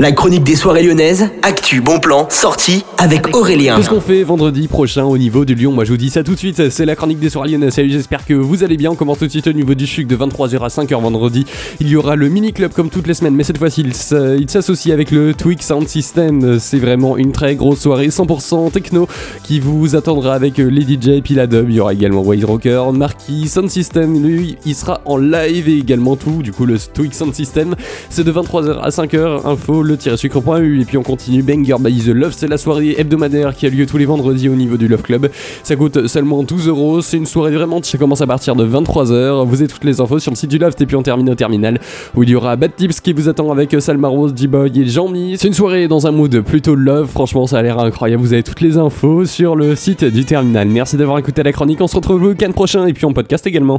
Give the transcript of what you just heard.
La chronique des soirées lyonnaises, actu, bon plan, sortie avec Aurélien. Qu'est-ce qu'on fait vendredi prochain au niveau du Lyon Moi je vous dis ça tout de suite, c'est la chronique des soirées lyonnaises. Salut, j'espère que vous allez bien. On commence tout de suite au niveau du chuc de 23h à 5h vendredi. Il y aura le mini club comme toutes les semaines, mais cette fois-ci il s'associe avec le Twix Sound System. C'est vraiment une très grosse soirée 100% techno qui vous attendra avec les DJ et puis la dub. Il y aura également Wide Rocker, Marquis, Sound System. Lui, il sera en live et également tout. Du coup, le Twix Sound System, c'est de 23h à 5h. Info le-sucre.eu et puis on continue Banger by The Love, c'est la soirée hebdomadaire qui a lieu tous les vendredis au niveau du Love Club. Ça coûte seulement 12 euros, c'est une soirée vraiment, ça commence à partir de 23h. Vous avez toutes les infos sur le site du Love et puis on termine au terminal où il y aura Bad Tips qui vous attend avec Salma Rose, G-Boy et Jean-Mi. C'est une soirée dans un mood plutôt love, franchement ça a l'air incroyable. Vous avez toutes les infos sur le site du terminal. Merci d'avoir écouté la chronique, on se retrouve le week-end prochain et puis en podcast également.